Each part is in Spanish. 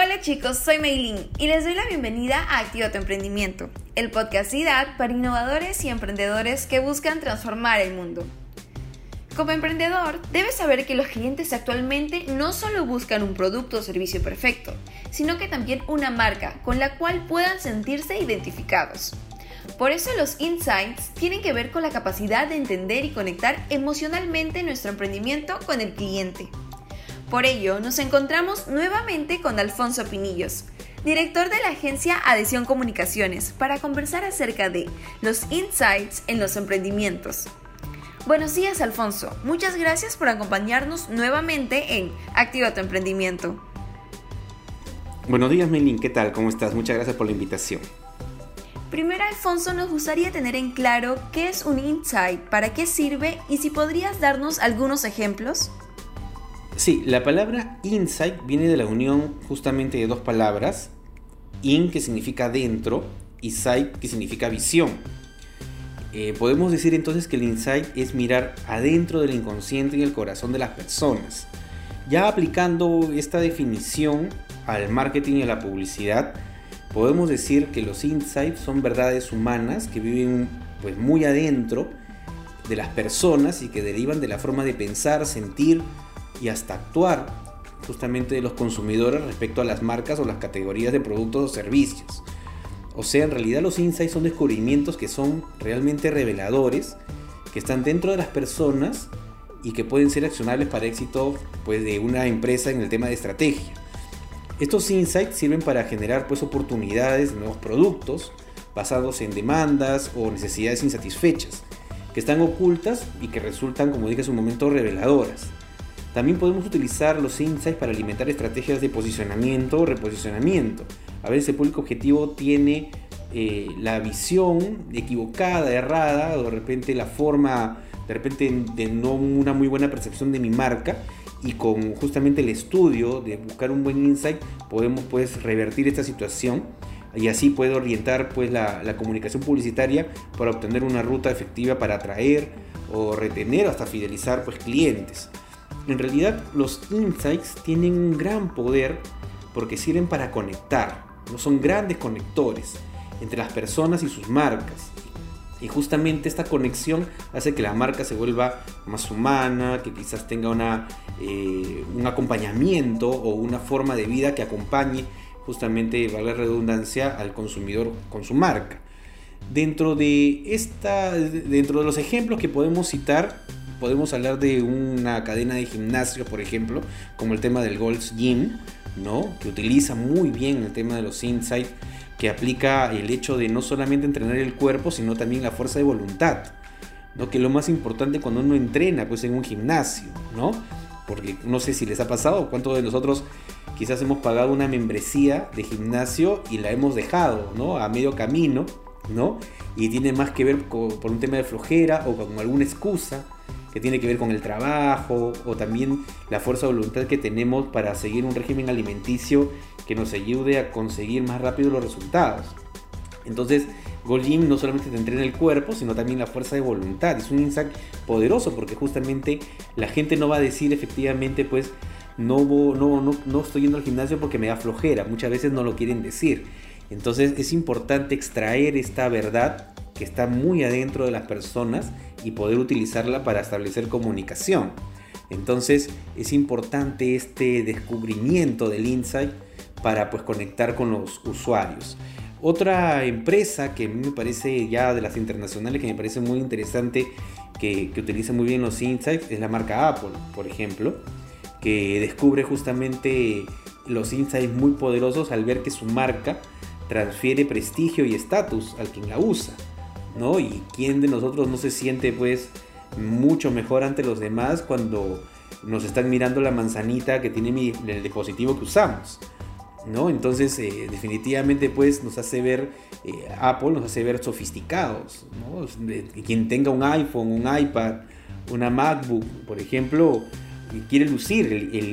Hola chicos, soy Meilin y les doy la bienvenida a Activa tu Emprendimiento, el podcast IDAD para innovadores y emprendedores que buscan transformar el mundo. Como emprendedor, debes saber que los clientes actualmente no solo buscan un producto o servicio perfecto, sino que también una marca con la cual puedan sentirse identificados. Por eso los insights tienen que ver con la capacidad de entender y conectar emocionalmente nuestro emprendimiento con el cliente. Por ello, nos encontramos nuevamente con Alfonso Pinillos, director de la agencia Adhesión Comunicaciones, para conversar acerca de los insights en los emprendimientos. Buenos días, Alfonso. Muchas gracias por acompañarnos nuevamente en Activa tu Emprendimiento. Buenos días, Melin. ¿Qué tal? ¿Cómo estás? Muchas gracias por la invitación. Primero, Alfonso, nos gustaría tener en claro qué es un insight, para qué sirve y si podrías darnos algunos ejemplos. Sí, la palabra insight viene de la unión justamente de dos palabras, in que significa dentro y sight que significa visión. Eh, podemos decir entonces que el insight es mirar adentro del inconsciente y el corazón de las personas. Ya aplicando esta definición al marketing y a la publicidad, podemos decir que los insights son verdades humanas que viven pues muy adentro de las personas y que derivan de la forma de pensar, sentir, y hasta actuar justamente de los consumidores respecto a las marcas o las categorías de productos o servicios. O sea, en realidad los insights son descubrimientos que son realmente reveladores, que están dentro de las personas y que pueden ser accionables para éxito pues, de una empresa en el tema de estrategia. Estos insights sirven para generar pues, oportunidades de nuevos productos basados en demandas o necesidades insatisfechas, que están ocultas y que resultan, como dije hace un momento, reveladoras. También podemos utilizar los insights para alimentar estrategias de posicionamiento o reposicionamiento. A veces el público objetivo tiene eh, la visión equivocada, errada, o de repente la forma, de repente de no una muy buena percepción de mi marca. Y con justamente el estudio de buscar un buen insight podemos pues revertir esta situación y así puedo orientar pues la, la comunicación publicitaria para obtener una ruta efectiva para atraer o retener hasta fidelizar pues clientes. En realidad los insights tienen un gran poder porque sirven para conectar, no son grandes conectores entre las personas y sus marcas. Y justamente esta conexión hace que la marca se vuelva más humana, que quizás tenga una, eh, un acompañamiento o una forma de vida que acompañe justamente, valga la redundancia, al consumidor con su marca. Dentro de, esta, dentro de los ejemplos que podemos citar, podemos hablar de una cadena de gimnasio, por ejemplo, como el tema del Gold's Gym, ¿no? que utiliza muy bien el tema de los insights, que aplica el hecho de no solamente entrenar el cuerpo, sino también la fuerza de voluntad, ¿no? que es lo más importante cuando uno entrena pues, en un gimnasio, ¿no? porque no sé si les ha pasado, cuántos de nosotros quizás hemos pagado una membresía de gimnasio y la hemos dejado ¿no? a medio camino, ¿no? y tiene más que ver con, por un tema de flojera o con alguna excusa que tiene que ver con el trabajo o también la fuerza de voluntad que tenemos para seguir un régimen alimenticio que nos ayude a conseguir más rápido los resultados. Entonces, Gold Gym no solamente te entrena el cuerpo, sino también la fuerza de voluntad. Es un insight poderoso porque justamente la gente no va a decir efectivamente, pues, no, no, no, no estoy yendo al gimnasio porque me da flojera. Muchas veces no lo quieren decir. Entonces es importante extraer esta verdad que está muy adentro de las personas y poder utilizarla para establecer comunicación. Entonces es importante este descubrimiento del insight para pues conectar con los usuarios. Otra empresa que me parece ya de las internacionales que me parece muy interesante que, que utiliza muy bien los insights es la marca Apple, por ejemplo, que descubre justamente los insights muy poderosos al ver que su marca transfiere prestigio y estatus al quien la usa. ¿no? Y quién de nosotros no se siente pues mucho mejor ante los demás cuando nos están mirando la manzanita que tiene el dispositivo que usamos. ¿no? Entonces, eh, definitivamente, pues nos hace ver, eh, Apple nos hace ver sofisticados. ¿no? quien tenga un iPhone, un iPad, una MacBook, por ejemplo, quiere lucir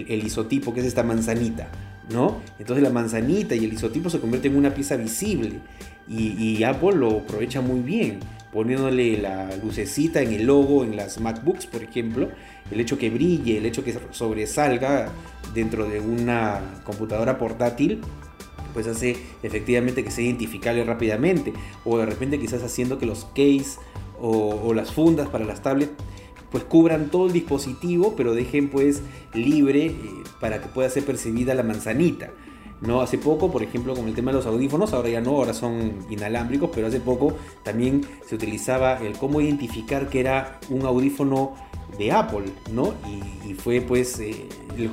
el isotipo que es esta manzanita. ¿No? Entonces la manzanita y el isotipo se convierten en una pieza visible y, Apple lo aprovecha muy bien poniéndole la lucecita en el logo en las MacBooks, por ejemplo, el hecho que brille, el hecho que sobresalga dentro de una computadora portátil, pues hace efectivamente que sea identificable rápidamente. O de repente quizás haciendo que los case o, las fundas para las tablets pues cubran todo el dispositivo, pero dejen pues libre eh, para que pueda ser percibida la manzanita. No hace poco, por ejemplo, con el tema de los audífonos, ahora ya no, ahora son inalámbricos, pero hace poco también se utilizaba el cómo identificar que era un audífono de Apple, ¿no? Y, fue pues eh,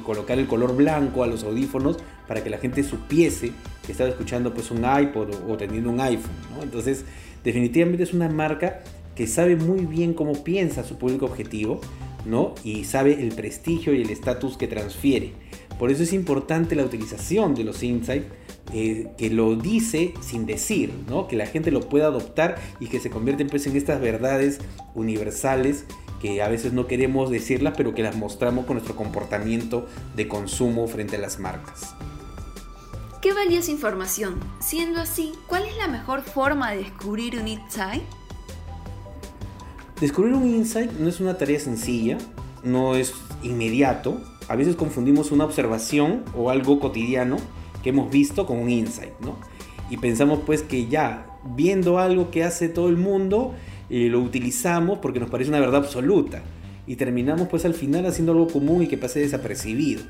colocar el color blanco a los audífonos para que la gente supiese que estaba escuchando pues un iPod o, teniendo un iPhone, ¿no? Entonces, definitivamente es una marca que sabe muy bien cómo piensa su público objetivo, ¿no? Y sabe el prestigio y el estatus que transfiere. Por eso es importante la utilización de los insights, eh, que lo dice sin decir, ¿no? que la gente lo pueda adoptar y que se convierten pues, en estas verdades universales que a veces no queremos decirlas, pero que las mostramos con nuestro comportamiento de consumo frente a las marcas. Qué valiosa información. Siendo así, ¿cuál es la mejor forma de descubrir un insight? Descubrir un insight no es una tarea sencilla, no es inmediato, a veces confundimos una observación o algo cotidiano que hemos visto con un insight, ¿no? Y pensamos pues que ya viendo algo que hace todo el mundo, eh, lo utilizamos porque nos parece una verdad absoluta. Y terminamos pues al final haciendo algo común y que pase desapercibido.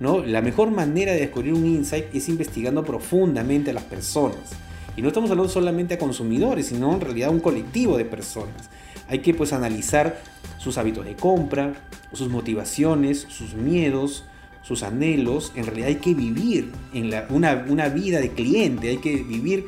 ¿no? La mejor manera de descubrir un insight es investigando profundamente a las personas. Y no estamos hablando solamente a consumidores, sino en realidad a un colectivo de personas. Hay que pues analizar sus hábitos de compra, sus motivaciones, sus miedos, sus anhelos. En realidad hay que vivir en una, una vida de cliente, hay que vivir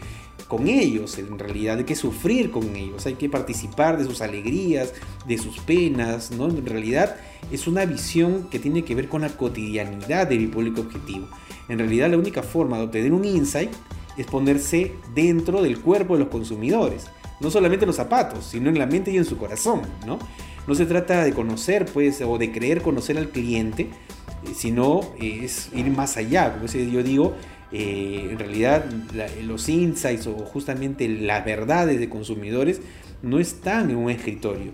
con ellos, en realidad hay que sufrir con ellos, hay que participar de sus alegrías, de sus penas, ¿no? En realidad es una visión que tiene que ver con la cotidianidad de mi público objetivo. En realidad la única forma de obtener un insight es ponerse dentro del cuerpo de los consumidores, no solamente en los zapatos, sino en la mente y en su corazón, ¿no? No se trata de conocer, pues, o de creer conocer al cliente, eh, sino eh, es ir más allá. Como yo digo, eh, en realidad los insights o justamente las verdades de consumidores no están en un escritorio,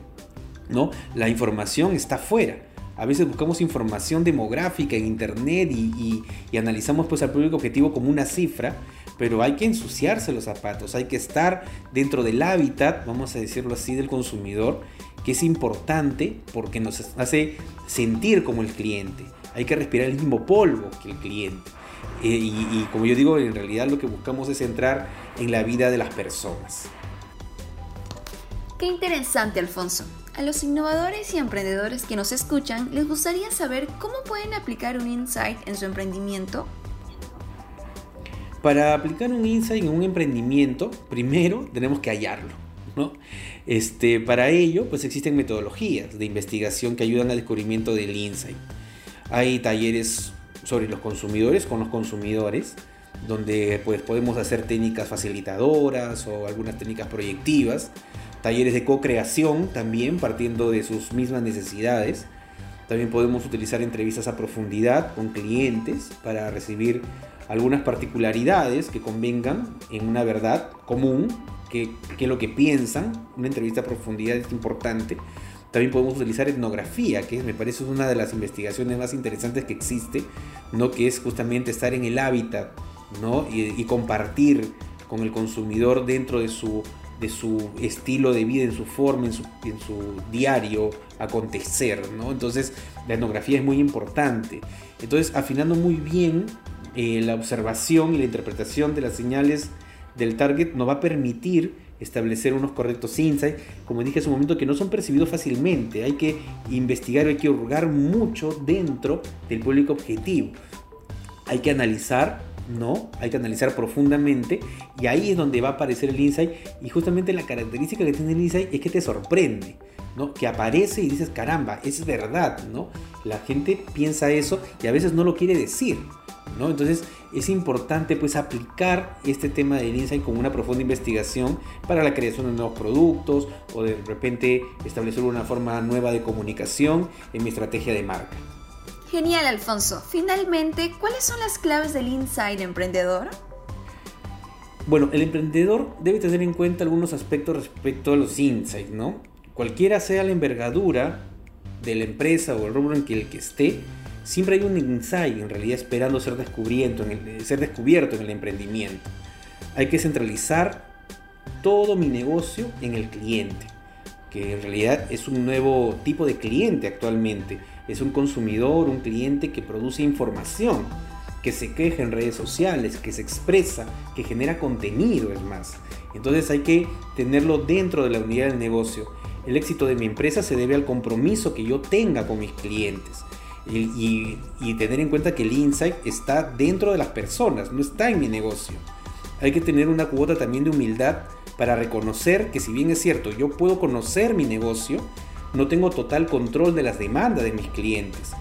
¿no? La información está fuera. A veces buscamos información demográfica en internet y, y, analizamos pues al público objetivo como una cifra, pero hay que ensuciarse los zapatos, hay que estar dentro del hábitat, vamos a decirlo así, del consumidor que es importante porque nos hace sentir como el cliente. Hay que respirar el mismo polvo que el cliente. Eh, y, como yo digo, en realidad lo que buscamos es entrar en la vida de las personas. Qué interesante, Alfonso. A los innovadores y emprendedores que nos escuchan, les gustaría saber cómo pueden aplicar un insight en su emprendimiento. Para aplicar un insight en un emprendimiento, primero tenemos que hallarlo. Este, para ello, pues existen metodologías de investigación que ayudan al descubrimiento del insight. Hay talleres sobre los consumidores con los consumidores, donde pues podemos hacer técnicas facilitadoras o algunas técnicas proyectivas, talleres de co-creación también partiendo de sus mismas necesidades. También podemos utilizar entrevistas a profundidad con clientes para recibir algunas particularidades que convengan en una verdad común qué, es lo que piensan. Una entrevista a profundidad es importante. También podemos utilizar etnografía, que me parece una de las investigaciones más interesantes que existe, ¿no? que es justamente estar en el hábitat ¿no? y, compartir con el consumidor dentro de su, de su estilo de vida, en su forma, en su, en su diario acontecer. ¿no? Entonces la etnografía es muy importante. Entonces afinando muy bien eh, la observación y la interpretación de las señales del target nos va a permitir establecer unos correctos insights, como dije hace un momento, que no son percibidos fácilmente. Hay que investigar, hay que hurgar mucho dentro del público objetivo. Hay que analizar, ¿no? Hay que analizar profundamente y ahí es donde va a aparecer el insight. Y justamente la característica que tiene el insight es que te sorprende. ¿no? Que aparece y dices, caramba, es verdad, ¿no? La gente piensa eso y a veces no lo quiere decir, ¿no? Entonces es importante pues aplicar este tema del insight con una profunda investigación para la creación de nuevos productos o de repente establecer una forma nueva de comunicación en mi estrategia de marca. Genial, Alfonso. Finalmente, ¿cuáles son las claves del insight emprendedor? Bueno, el emprendedor debe tener en cuenta algunos aspectos respecto a los insights, ¿no? Cualquiera sea la envergadura de la empresa o el rubro en que el que esté, siempre hay un insight en realidad esperando ser el, ser descubierto en el emprendimiento. Hay que centralizar todo mi negocio en el cliente, que en realidad es un nuevo tipo de cliente actualmente. Es un consumidor, un cliente que produce información, que se queja en redes sociales, que se expresa, que genera contenido, es más. Entonces hay que tenerlo dentro de la unidad del negocio. El éxito de mi empresa se debe al compromiso que yo tenga con mis clientes. Y, tener en cuenta que el insight está dentro de las personas, no está en mi negocio. Hay que tener una cuota también de humildad para reconocer que si bien es cierto, yo puedo conocer mi negocio, no tengo total control de las demandas de mis clientes.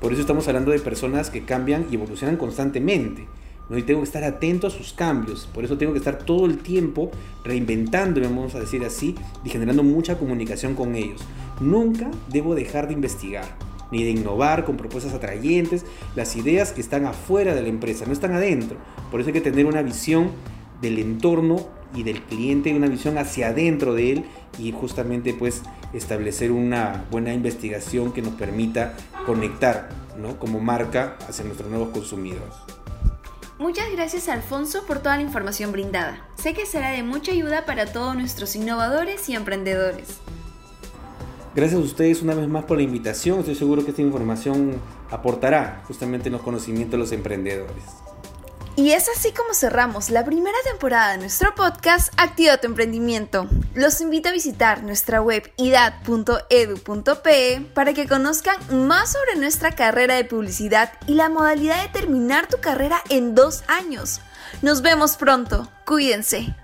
Por eso estamos hablando de personas que cambian y evolucionan constantemente. ¿no? Y tengo que estar atento a sus cambios. Por eso tengo que estar todo el tiempo reinventándome, vamos a decir así, y generando mucha comunicación con ellos. Nunca debo dejar de investigar, ni de innovar con propuestas atrayentes. Las ideas están afuera de la empresa, no están adentro. Por eso hay que tener una visión del entorno y del cliente, una visión hacia adentro de él y justamente pues establecer una buena investigación que nos permita conectar ¿no? como marca hacia nuestros nuevos consumidores. Muchas gracias Alfonso por toda la información brindada. Sé que será de mucha ayuda para todos nuestros innovadores y emprendedores. Gracias a ustedes una vez más por la invitación. Estoy seguro que esta información aportará justamente en los conocimientos de los emprendedores. Y es así como cerramos la primera temporada de nuestro podcast Activa tu emprendimiento. Los invito a visitar nuestra web idad.edu.pe para que conozcan más sobre nuestra carrera de publicidad y la modalidad de terminar tu carrera en dos años. Nos vemos pronto. Cuídense.